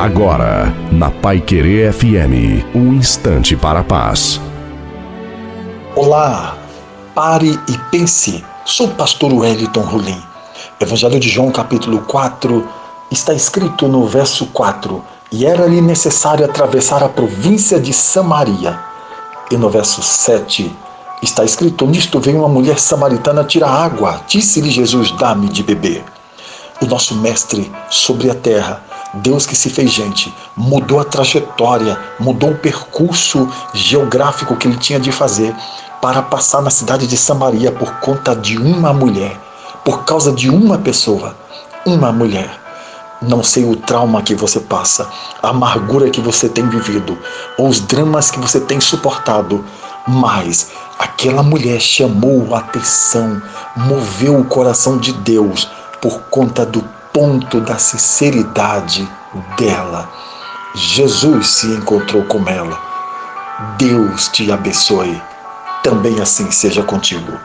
Agora, na Pai Querer FM, um instante para a paz. Olá, pare e pense. Sou o pastor Wellington Rolim. Evangelho de João, capítulo 4, está escrito no verso 4: E era-lhe necessário atravessar a província de Samaria. E no verso 7, está escrito: Nisto veio uma mulher samaritana tirar água. Disse-lhe Jesus: Dá-me de beber. O nosso mestre sobre a terra Deus que se fez gente, mudou a trajetória, mudou o percurso geográfico que ele tinha de fazer para passar na cidade de Samaria por conta de uma mulher, por causa de uma pessoa, uma mulher. Não sei o trauma que você passa, a amargura que você tem vivido, ou os dramas que você tem suportado, mas aquela mulher chamou a atenção, moveu o coração de Deus por conta do ponto da sinceridade dela. Jesus se encontrou com ela. Deus te abençoe. Também assim seja contigo.